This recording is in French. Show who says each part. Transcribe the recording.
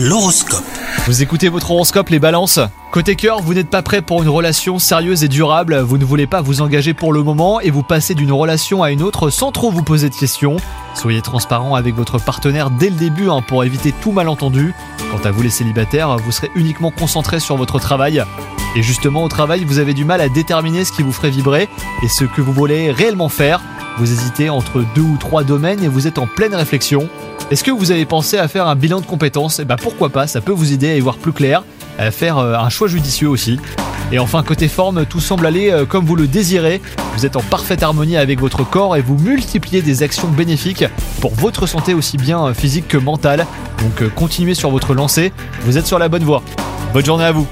Speaker 1: L'horoscope.
Speaker 2: Vous écoutez votre horoscope les balances? Côté cœur, vous n'êtes pas prêt pour une relation sérieuse et durable, vous ne voulez pas vous engager pour le moment et vous passez d'une relation à une autre sans trop vous poser de questions. Soyez transparent avec votre partenaire dès le début hein, pour éviter tout malentendu. Quant à vous les célibataires, vous serez uniquement concentré sur votre travail. Et justement au travail, vous avez du mal à déterminer ce qui vous ferait vibrer et ce que vous voulez réellement faire. Vous hésitez entre deux ou trois domaines et vous êtes en pleine réflexion. Est-ce que vous avez pensé à faire un bilan de compétences Et bah pourquoi pas, ça peut vous aider à y voir plus clair, à faire euh, un choix judicieux aussi. Et enfin côté forme, tout semble aller euh, comme vous le désirez. Vous êtes en parfaite harmonie avec votre corps et vous multipliez des actions bénéfiques pour votre santé aussi bien euh, physique que mentale. Donc continuez sur votre lancée, vous êtes sur la bonne voie. Bonne journée à vous